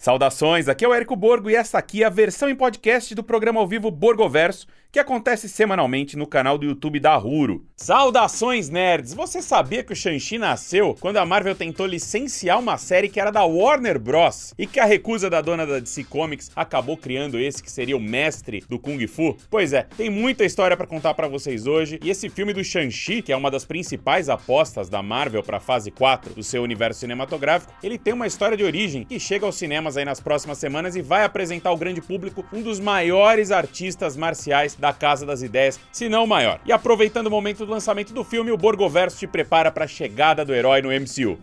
Saudações, aqui é o Érico Borgo e essa aqui é a versão em podcast do programa ao vivo Borgoverso, que acontece semanalmente no canal do YouTube da Ruro. Saudações, nerds! Você sabia que o Shang-Chi nasceu quando a Marvel tentou licenciar uma série que era da Warner Bros. e que a recusa da dona da DC Comics acabou criando esse que seria o mestre do Kung Fu? Pois é, tem muita história para contar para vocês hoje e esse filme do Shang-Chi, que é uma das principais apostas da Marvel para a fase 4 do seu universo cinematográfico, ele tem uma história de origem que chega aos cinemas aí nas próximas semanas e vai apresentar ao grande público um dos maiores artistas marciais da Casa das Ideias, se não maior. E aproveitando o momento do lançamento do filme, o Borgoverso te prepara para a chegada do herói no MCU.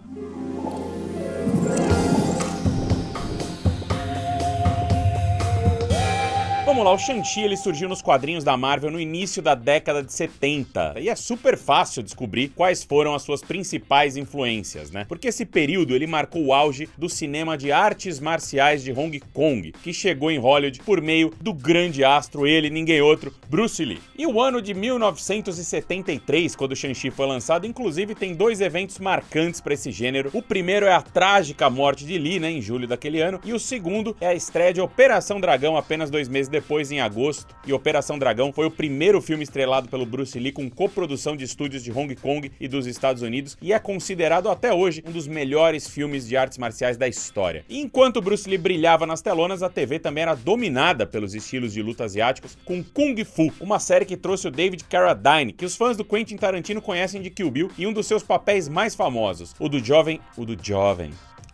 Vamos lá, o Shang-Chi ele surgiu nos quadrinhos da Marvel no início da década de 70. E é super fácil descobrir quais foram as suas principais influências, né? Porque esse período ele marcou o auge do cinema de artes marciais de Hong Kong, que chegou em Hollywood por meio do grande astro, ele, ninguém outro, Bruce Lee. E o ano de 1973, quando o Shang-Chi foi lançado, inclusive tem dois eventos marcantes para esse gênero. O primeiro é a trágica morte de Lee, né, em julho daquele ano, e o segundo é a estreia de Operação Dragão apenas dois meses depois depois, em agosto, e Operação Dragão foi o primeiro filme estrelado pelo Bruce Lee com coprodução de estúdios de Hong Kong e dos Estados Unidos e é considerado até hoje um dos melhores filmes de artes marciais da história. E enquanto Bruce Lee brilhava nas telonas, a TV também era dominada pelos estilos de luta asiáticos com Kung Fu, uma série que trouxe o David Carradine, que os fãs do Quentin Tarantino conhecem de Kill Bill, e um dos seus papéis mais famosos, o do jovem, o do jovem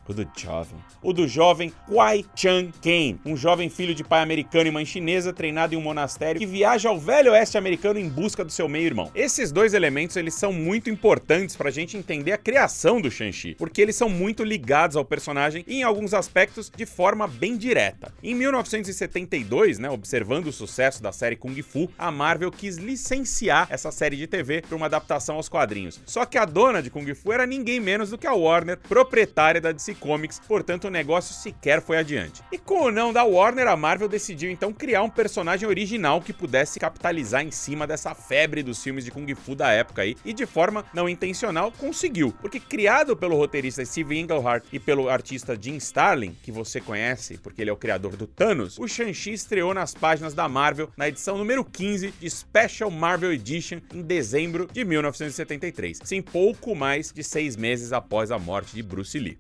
o do jovem. O do jovem Kwai Chan Ken, um jovem filho de pai americano e mãe chinesa treinado em um monastério que viaja ao velho oeste americano em busca do seu meio-irmão. Esses dois elementos eles são muito importantes pra gente entender a criação do Shang-Chi, porque eles são muito ligados ao personagem e em alguns aspectos de forma bem direta. Em 1972, né, observando o sucesso da série Kung Fu, a Marvel quis licenciar essa série de TV para uma adaptação aos quadrinhos. Só que a dona de Kung Fu era ninguém menos do que a Warner, proprietária da DC Comics, portanto o negócio sequer foi adiante. E com o não da Warner, a Marvel decidiu então criar um personagem original que pudesse capitalizar em cima dessa febre dos filmes de Kung Fu da época aí, e de forma não intencional conseguiu, porque criado pelo roteirista Steve Englehart e pelo artista Jim Starlin, que você conhece porque ele é o criador do Thanos, o Shang-Chi estreou nas páginas da Marvel na edição número 15 de Special Marvel Edition em dezembro de 1973, sim, pouco mais de seis meses após a morte de Bruce Lee.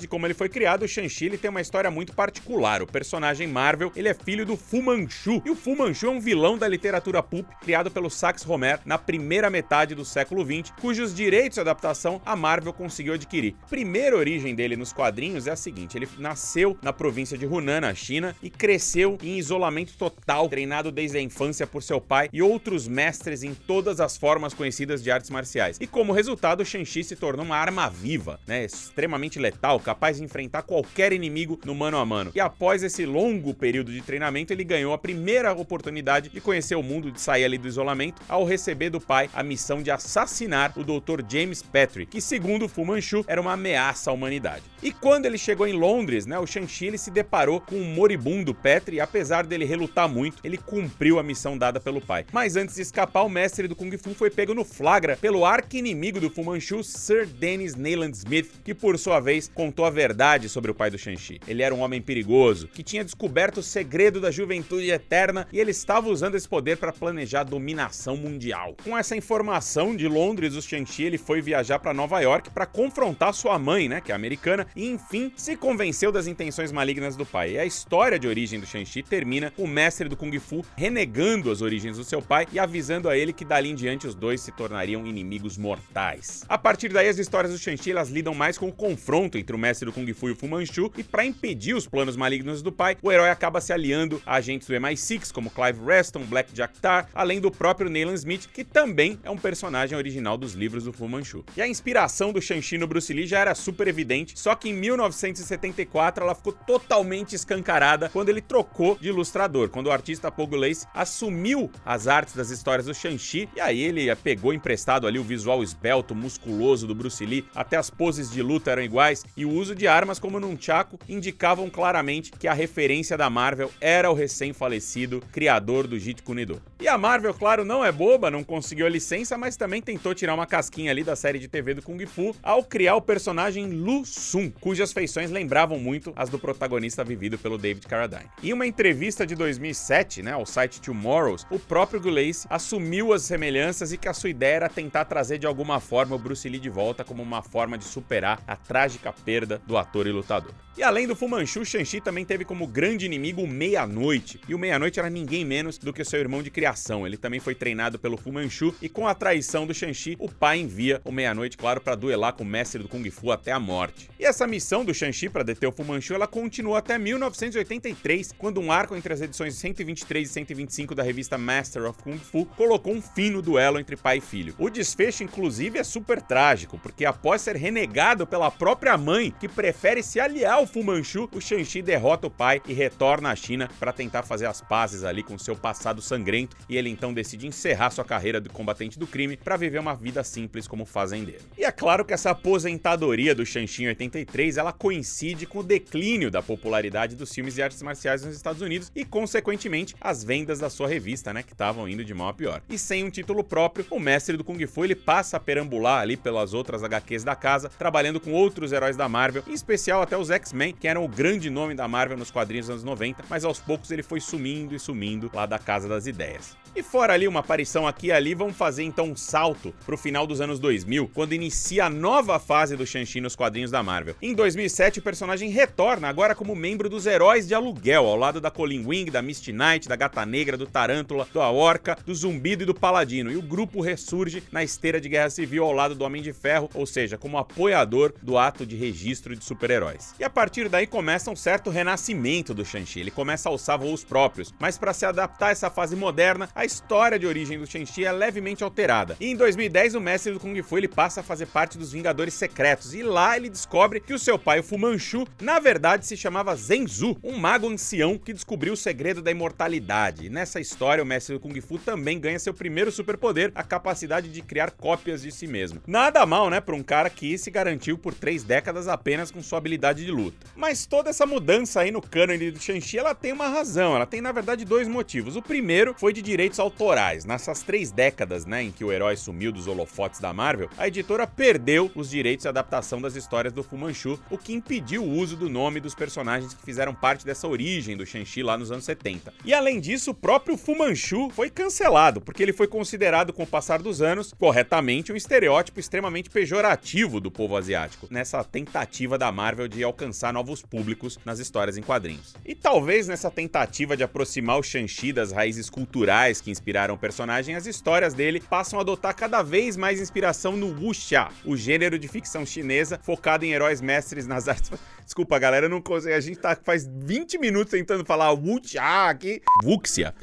De como ele foi criado, o Shang-Chi tem uma história muito particular. O personagem Marvel, ele é filho do Fu Manchu. E o Fu Manchu é um vilão da literatura pulp criado pelo Sax Romer na primeira metade do século XX, cujos direitos de adaptação a Marvel conseguiu adquirir. Primeira origem dele nos quadrinhos é a seguinte: ele nasceu na província de Hunan, na China, e cresceu em isolamento total, treinado desde a infância por seu pai e outros mestres em todas as formas conhecidas de artes marciais. E como resultado, Shang-Chi se tornou uma arma viva, né, extremamente letal letal, capaz de enfrentar qualquer inimigo no mano a mano. E após esse longo período de treinamento, ele ganhou a primeira oportunidade de conhecer o mundo, de sair ali do isolamento, ao receber do pai a missão de assassinar o Dr. James Patrick, que segundo Fu Manchu era uma ameaça à humanidade. E quando ele chegou em Londres, né, o Shang-Chi se deparou com o um moribundo Petri e apesar dele relutar muito, ele cumpriu a missão dada pelo pai. Mas antes de escapar, o mestre do Kung Fu foi pego no flagra pelo arqui-inimigo do Fu Manchu, Sir Dennis Nayland Smith, que por sua vez contou a verdade sobre o pai do Shang-Chi. Ele era um homem perigoso, que tinha descoberto o segredo da juventude eterna e ele estava usando esse poder para planejar a dominação mundial. Com essa informação de Londres, o Shang-Chi ele foi viajar para Nova York para confrontar sua mãe, né, que é americana, e enfim se convenceu das intenções malignas do pai. E a história de origem do Shang-Chi termina com o mestre do Kung Fu renegando as origens do seu pai e avisando a ele que dali em diante os dois se tornariam inimigos mortais. A partir daí as histórias do Shang-Chi lidam mais com o confronto confronto entre o mestre do Kung Fu e o Fu Manchu, e para impedir os planos malignos do pai, o herói acaba se aliando a agentes do MI6 como Clive Reston, Black Jack Tar, além do próprio Nayland Smith, que também é um personagem original dos livros do Fu Manchu. E a inspiração do Shang-Chi no Bruce Lee já era super evidente, só que em 1974 ela ficou totalmente escancarada quando ele trocou de ilustrador, quando o artista Pogo Lace assumiu as artes das histórias do Shang-Chi, e aí ele pegou emprestado ali o visual esbelto, musculoso do Bruce Lee, até as poses de luta eram iguais, e o uso de armas como Nunchaku indicavam claramente que a referência da Marvel era o recém-falecido criador do Jeet Kune Do. E a Marvel, claro, não é boba, não conseguiu a licença, mas também tentou tirar uma casquinha ali da série de TV do Kung Fu ao criar o personagem Lu Sun, cujas feições lembravam muito as do protagonista vivido pelo David Carradine. Em uma entrevista de 2007, né, ao site Tomorrows, o próprio Gulace assumiu as semelhanças e que a sua ideia era tentar trazer de alguma forma o Bruce Lee de volta como uma forma de superar a trágica perda do ator e lutador. E além do Fu Manchu, Shang-Chi também teve como grande inimigo o Meia-Noite. E o Meia-Noite era ninguém menos do que seu irmão de criação. Ele também foi treinado pelo Fu Manchu e com a traição do Shang-Chi, o pai envia o Meia-Noite, claro, para duelar com o mestre do Kung Fu até a morte. E essa missão do Shang-Chi para deter o Fu Manchu, ela continuou até 1983, quando um arco entre as edições 123 e 125 da revista Master of Kung Fu colocou um fim no duelo entre pai e filho. O desfecho, inclusive, é super trágico, porque após ser renegado pela própria mãe, que prefere se aliar ao Fu Manchu, o Shang-Chi derrota o pai e retorna à China para tentar fazer as pazes ali com seu passado sangrento e ele então decide encerrar sua carreira de combatente do crime para viver uma vida simples como fazendeiro. E é claro que essa aposentadoria do Shang-Chi em 83, ela coincide com o declínio da popularidade dos filmes de artes marciais nos Estados Unidos e consequentemente as vendas da sua revista, né, que estavam indo de mal a pior. E sem um título próprio, o mestre do Kung Fu ele passa a perambular ali pelas outras HQs da casa, trabalhando com outros heróis da Marvel, em especial até os X-Men X-Men, que eram o grande nome da Marvel nos quadrinhos dos anos 90, mas aos poucos ele foi sumindo e sumindo lá da Casa das Ideias. E fora ali uma aparição aqui e ali, vamos fazer então um salto pro final dos anos 2000, quando inicia a nova fase do Shang-Chi nos quadrinhos da Marvel. Em 2007, o personagem retorna agora como membro dos Heróis de Aluguel, ao lado da Colin Wing, da Misty Knight, da Gata Negra, do Tarântula, do Aorca, do Zumbido e do Paladino. E o grupo ressurge na esteira de Guerra Civil ao lado do Homem de Ferro, ou seja, como apoiador do ato de registro de super-heróis. E a partir daí começa um certo renascimento do Shang-Chi. Ele começa a alçar voos próprios, mas para se adaptar a essa fase moderna, a história de origem do Shang-Chi é levemente alterada. E em 2010, o mestre do Kung Fu ele passa a fazer parte dos Vingadores Secretos e lá ele descobre que o seu pai, o Fu Manchu, na verdade se chamava Zenzu, um mago ancião que descobriu o segredo da imortalidade. E nessa história, o mestre do Kung Fu também ganha seu primeiro superpoder, a capacidade de criar cópias de si mesmo. Nada mal, né, para um cara que se garantiu por três décadas apenas com sua habilidade de luta. Mas toda essa mudança aí no cânone do Shang-Chi, ela tem uma razão, ela tem na verdade dois motivos. O primeiro foi de direitos autorais. Nessas três décadas, né, em que o herói sumiu dos holofotes da Marvel, a editora perdeu os direitos de adaptação das histórias do Fu Manchu, o que impediu o uso do nome dos personagens que fizeram parte dessa origem do Shang-Chi lá nos anos 70. E além disso, o próprio Fu Manchu foi cancelado, porque ele foi considerado com o passar dos anos, corretamente, um estereótipo extremamente pejorativo do povo asiático, nessa tentativa da Marvel de alcançar novos públicos nas histórias em quadrinhos. E talvez nessa tentativa de aproximar o Shang-Chi das raízes culturais que inspiraram o personagem, as histórias dele passam a adotar cada vez mais inspiração no wuxia, o gênero de ficção chinesa focado em heróis mestres nas artes. Desculpa, galera, não consigo. A gente tá faz 20 minutos tentando falar wuxia aqui. Wuxia.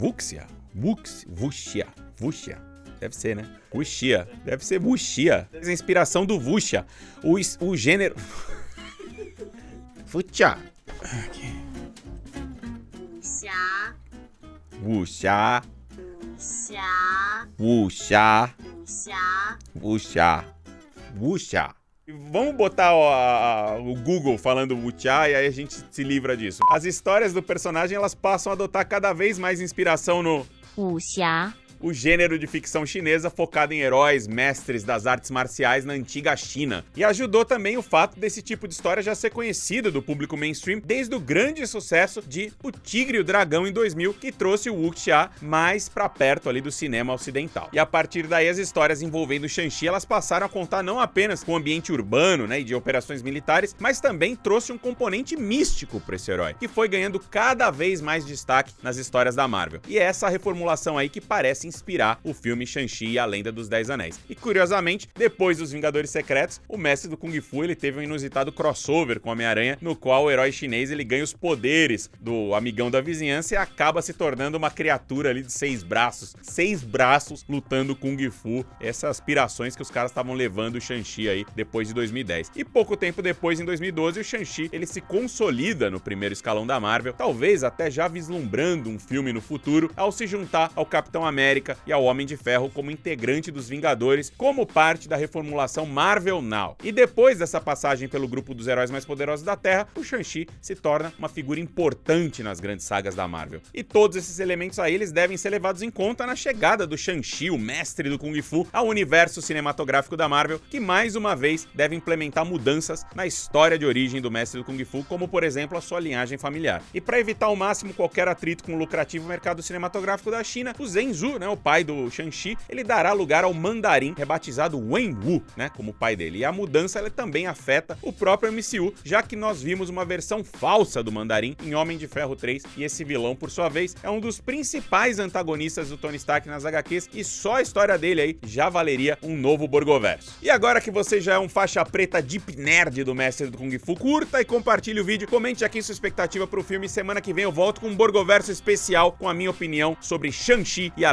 Wuxia. Wux, wuxia. Wuxia. Deve ser, né? Wuxia. Deve ser wuxia. A inspiração do wuxia. O, o gênero. Wuxia. Aqui. Wuxia. Wuxia. Wuxia. Wuxia. Wuxia. Wuxia. Wuxia. Vamos botar ó, a- o Google falando Wuxia e aí a gente se livra disso. As histórias do personagem elas passam a adotar cada vez mais inspiração no 武侠，o gênero de ficção chinesa focado em heróis, mestres das artes marciais na antiga China. E ajudou também o fato desse tipo de história já ser conhecido do público mainstream desde o grande sucesso de O Tigre e o Dragão em 2000, que trouxe o wuxia mais pra perto ali do cinema ocidental. E a partir daí as histórias envolvendo Shang-Chi, elas passaram a contar não apenas com o ambiente urbano, né, e de operações militares, mas também trouxe um componente místico para esse herói, que foi ganhando cada vez mais destaque nas histórias da Marvel. E é essa reformulação aí que parece inspirar o filme Shang-Chi e a Lenda dos Dez Anéis. E curiosamente, depois dos Vingadores Secretos, o mestre do Kung Fu ele teve um inusitado crossover com Homem-Aranha, no qual o herói chinês ele ganha os poderes do amigão da vizinhança e acaba se tornando uma criatura ali de seis braços, seis braços lutando Kung Fu. Essas aspirações que os caras estavam levando o Shang-Chi aí depois de 2010. E pouco tempo depois, em 2012, o Shang-Chi ele se consolida no primeiro escalão da Marvel, talvez até já vislumbrando um filme no futuro, ao se juntar ao Capitão América América e ao Homem de Ferro como integrante dos Vingadores, como parte da reformulação Marvel Now. E depois dessa passagem pelo grupo dos heróis mais poderosos da Terra, o Shang-Chi se torna uma figura importante nas grandes sagas da Marvel. E todos esses elementos aí eles devem ser levados em conta na chegada do Shang-Chi, o mestre do Kung Fu, ao universo cinematográfico da Marvel, que mais uma vez deve implementar mudanças na história de origem do mestre do Kung Fu, como por exemplo a sua linhagem familiar. E para evitar ao máximo qualquer atrito com o lucrativo mercado cinematográfico da China, o Zhenzu, né, o pai do Shang-Chi, ele dará lugar ao mandarim, rebatizado Wen Wu, né, como pai dele. E a mudança ela também afeta o próprio MCU, já que nós vimos uma versão falsa do mandarim em Homem de Ferro 3, e esse vilão, por sua vez, é um dos principais antagonistas do Tony Stark nas HQs, e só a história dele aí já valeria um novo Borgoverso. E agora que você já é um faixa preta deep nerd do mestre do Kung Fu, curta e compartilhe o vídeo, comente aqui sua expectativa pro filme, semana que vem eu volto com um Borgoverso especial com a minha opinião sobre Shang-Chi e a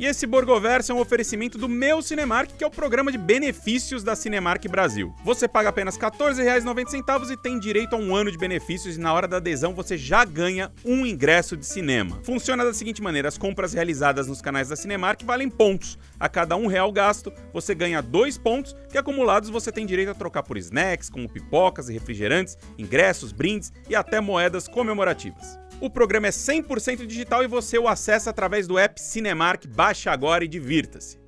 E esse Borgoverso é um oferecimento do meu Cinemark, que é o programa de benefícios da Cinemark Brasil. Você paga apenas R$ 14,90 e tem direito a um ano de benefícios e na hora da adesão você já ganha um ingresso de cinema. Funciona da seguinte maneira, as compras realizadas nos canais da Cinemark valem pontos. A cada um real gasto, você ganha dois pontos, que acumulados você tem direito a trocar por snacks, como pipocas e refrigerantes, ingressos, brindes e até moedas comemorativas. O programa é 100% digital e você o acessa através do app Cinemark. Baixe agora e divirta-se.